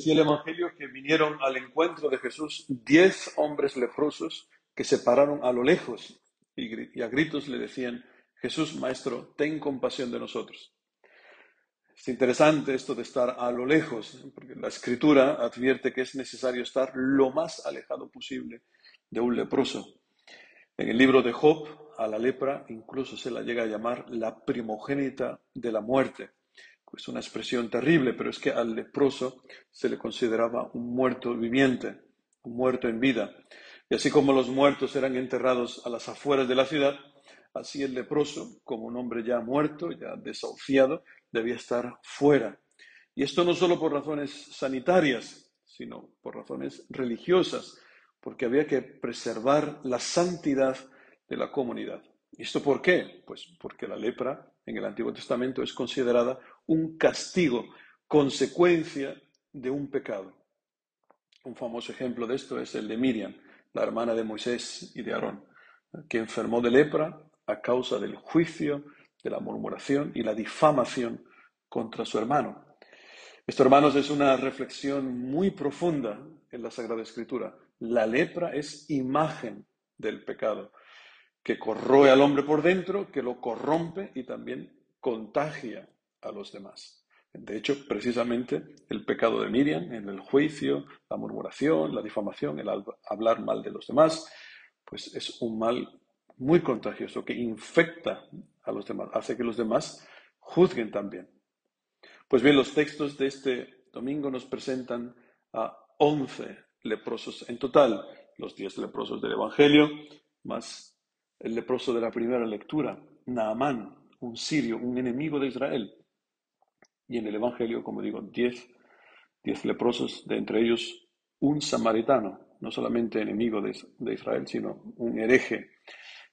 Decía el Evangelio que vinieron al encuentro de Jesús diez hombres leprosos que se pararon a lo lejos y, a gritos le decían, Jesús, Maestro, ten compasión de nosotros. Es interesante esto de estar a lo lejos, porque la escritura advierte que es necesario estar lo más alejado posible de un leproso. En el libro de Job, a la lepra incluso se la llega a llamar la primogénita de la muerte. Es una expresión terrible, pero es que al leproso se le consideraba un muerto viviente, un muerto en vida. Y así como los muertos eran enterrados a las afueras de la ciudad, así el leproso, como un hombre ya muerto, ya desahuciado, debía estar fuera. Y esto no solo por razones sanitarias, sino por razones religiosas, porque había que preservar la santidad de la comunidad. ¿Y esto por qué? Pues porque la lepra en el Antiguo Testamento es considerada un castigo, consecuencia de un pecado. Un famoso ejemplo de esto es el de Miriam, la hermana de Moisés y de Aarón, que enfermó de lepra a causa del juicio, de la murmuración y la difamación contra su hermano. Esto, hermanos, es una reflexión muy profunda en la Sagrada Escritura. La lepra es imagen del pecado, que corroe al hombre por dentro, que lo corrompe y también contagia a los demás. De hecho, precisamente el pecado de Miriam en el juicio, la murmuración, la difamación, el hablar mal de los demás, pues es un mal muy contagioso que infecta a los demás, hace que los demás juzguen también. Pues bien, los textos de este domingo nos presentan a once leprosos en total, los diez leprosos del Evangelio, más el leproso de la primera lectura, Naamán, un sirio, un enemigo de Israel. Y en el Evangelio, como digo, diez, diez leprosos, de entre ellos un samaritano, no solamente enemigo de, de Israel, sino un hereje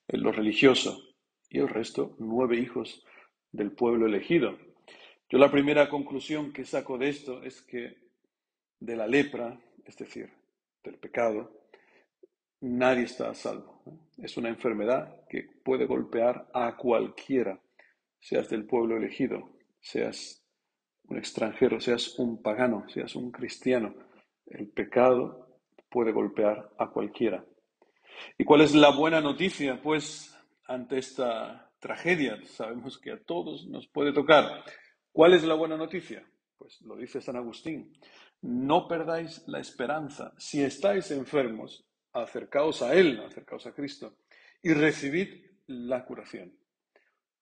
en lo religioso. Y el resto, nueve hijos del pueblo elegido. Yo la primera conclusión que saco de esto es que de la lepra, es decir, del pecado, nadie está a salvo. Es una enfermedad que puede golpear a cualquiera, seas del pueblo elegido, seas un extranjero, seas un pagano, seas un cristiano. El pecado puede golpear a cualquiera. ¿Y cuál es la buena noticia? Pues ante esta tragedia, sabemos que a todos nos puede tocar. ¿Cuál es la buena noticia? Pues lo dice San Agustín, no perdáis la esperanza. Si estáis enfermos, acercaos a Él, acercaos a Cristo, y recibid la curación.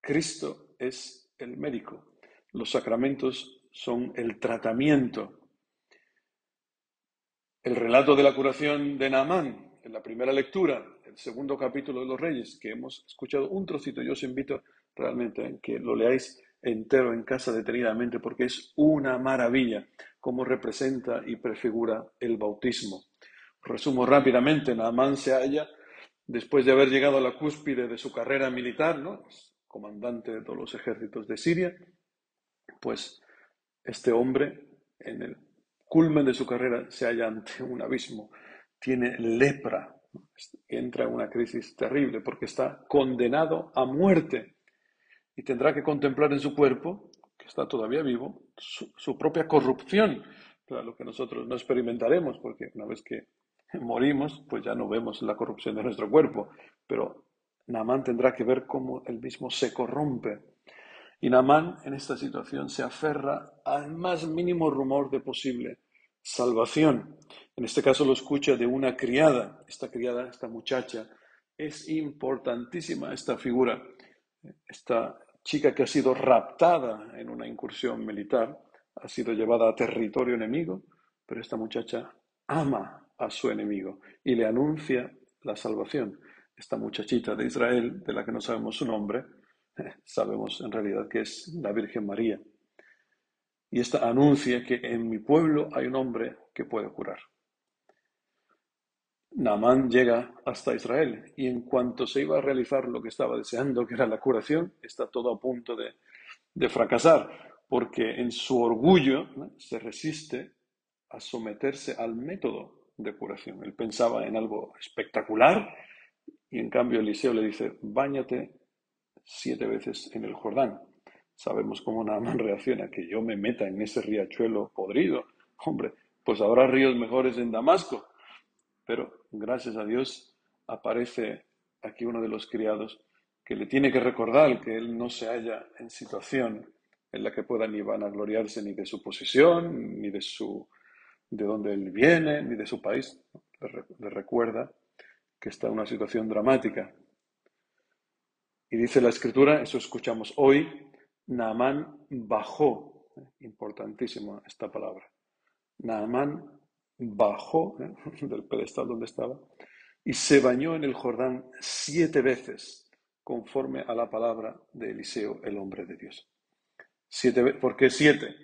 Cristo es el médico. Los sacramentos son el tratamiento. El relato de la curación de Naamán, en la primera lectura, el segundo capítulo de los Reyes, que hemos escuchado un trocito, yo os invito realmente a que lo leáis entero en casa detenidamente porque es una maravilla cómo representa y prefigura el bautismo. Resumo rápidamente, Naamán se halla después de haber llegado a la cúspide de su carrera militar, ¿no? comandante de todos los ejércitos de Siria, pues este hombre en el culmen de su carrera se halla ante un abismo, tiene lepra, entra en una crisis terrible porque está condenado a muerte y tendrá que contemplar en su cuerpo está todavía vivo, su, propia corrupción, lo que nosotros no experimentaremos, porque una vez que morimos, pues ya no vemos la corrupción de nuestro cuerpo, pero Naamán tendrá que ver cómo él mismo se corrompe. Y Naamán en esta situación se aferra al más mínimo rumor de posible salvación. En este caso lo escucha de una criada. Esta criada, esta muchacha, es importantísima esta figura. Esta chica que ha sido raptada en una incursión militar, ha sido llevada a territorio enemigo, pero esta muchacha ama a su enemigo y le anuncia la salvación. Esta muchachita de Israel, de la que no sabemos su nombre, sabemos en realidad que es la Virgen María. Y esta anuncia que en mi pueblo hay un hombre que puede curar. Naamán llega hasta Israel y en cuanto se iba a realizar lo que estaba deseando, que era la curación, está todo a punto de, fracasar, porque en su orgullo se resiste a someterse al método de curación. Él pensaba en algo espectacular y en cambio Eliseo le dice, báñate siete veces en el Jordán. Sabemos cómo Naamán reacciona, que yo me meta en ese riachuelo podrido. Hombre, pues habrá ríos mejores en Damasco. Pero gracias a Dios aparece aquí uno de los criados que le tiene que recordar que él no se halla en situación en la que pueda ni vanagloriarse ni de su posición, ni de su de dónde él viene, ni de su país. Le, recuerda que está en una situación dramática. Y dice la escritura, eso escuchamos hoy, Naamán bajó, importantísima esta palabra, Naamán bajó ¿eh? del pedestal donde estaba y se bañó en el Jordán siete veces, conforme a la palabra de Eliseo, el hombre de Dios. Siete, ¿Por qué siete?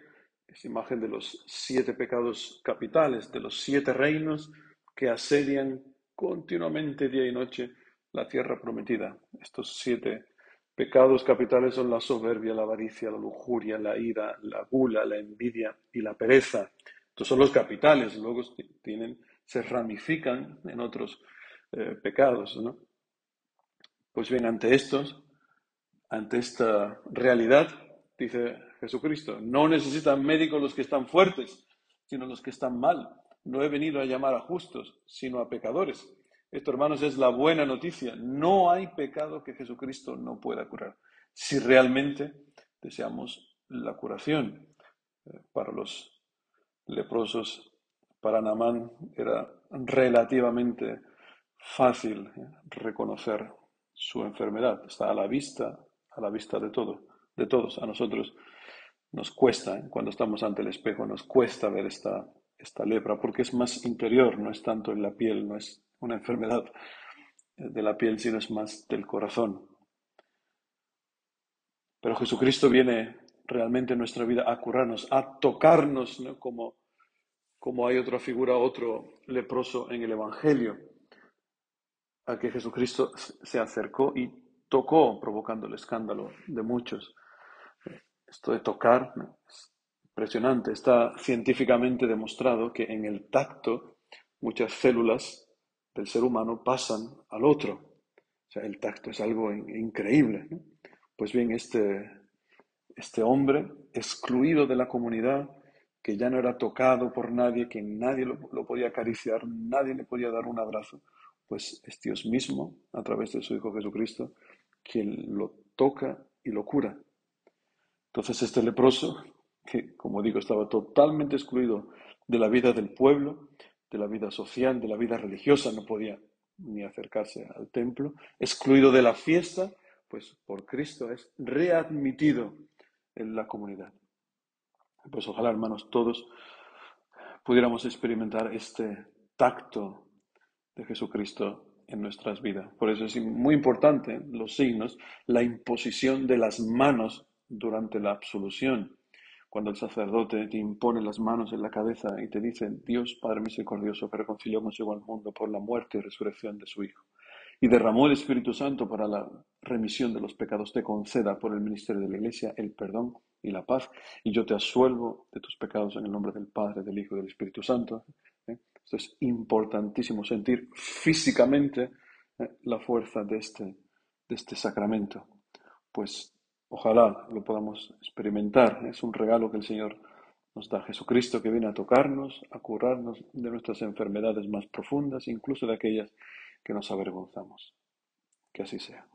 Es imagen de los siete pecados capitales, de los siete reinos que asedian continuamente día y noche la tierra prometida. Estos siete pecados capitales son la soberbia, la avaricia, la lujuria, la ira, la gula, la envidia y la pereza. Estos son los capitales, luego tienen, se ramifican en otros eh, pecados. ¿no? Pues bien, ante estos, ante esta realidad, dice Jesucristo, no necesitan médicos los que están fuertes, sino los que están mal. No he venido a llamar a justos, sino a pecadores. Esto, hermanos, es la buena noticia. No hay pecado que Jesucristo no pueda curar. Si realmente deseamos la curación eh, para los leprosos, para Namán era relativamente fácil reconocer su enfermedad. Está a la vista, a la vista de todo, todos. A nosotros nos cuesta, eh, cuando estamos ante el espejo, nos cuesta ver esta, esta lepra, porque es más interior, no es tanto en la piel, no es una enfermedad de la piel, sino es más del corazón. Pero Jesucristo viene realmente en nuestra vida a curarnos, a tocarnos, como, como hay otra figura, otro leproso en el Evangelio, a que Jesucristo se acercó y tocó, provocando el escándalo de muchos. Esto de tocar es impresionante. Está científicamente demostrado que en el tacto muchas células del ser humano pasan al otro. O sea, el tacto es algo increíble. Pues bien, este, este hombre, excluido de la comunidad, que ya no era tocado por nadie, que nadie lo, lo, podía acariciar, nadie le podía dar un abrazo, pues es Dios mismo, a través de su Hijo Jesucristo, quien lo toca y lo cura. Entonces este leproso, que como digo estaba totalmente excluido de la vida del pueblo, de la vida social, de la vida religiosa, no podía ni acercarse al templo, excluido de la fiesta, pues por Cristo es readmitido en la comunidad. Pues ojalá, hermanos, todos pudiéramos experimentar este tacto de Jesucristo en nuestras vidas. Por eso es muy importante los signos, la imposición de las manos durante la absolución cuando el sacerdote te impone las manos en la cabeza y te dice, Dios Padre misericordioso, que reconcilió consigo al mundo por la muerte y resurrección de su Hijo, y derramó el Espíritu Santo para la remisión de los pecados, te conceda por el ministerio de la Iglesia el perdón y la paz, y yo te asuelvo de tus pecados en el nombre del Padre, del Hijo y del Espíritu Santo. ¿eh? Esto es importantísimo, sentir físicamente ¿eh? la fuerza de este, de este sacramento. Pues Ojalá lo podamos experimentar. Es un regalo que el Señor nos da. Jesucristo que viene a tocarnos, a curarnos de nuestras enfermedades más profundas, incluso de aquellas que nos avergonzamos. Que así sea.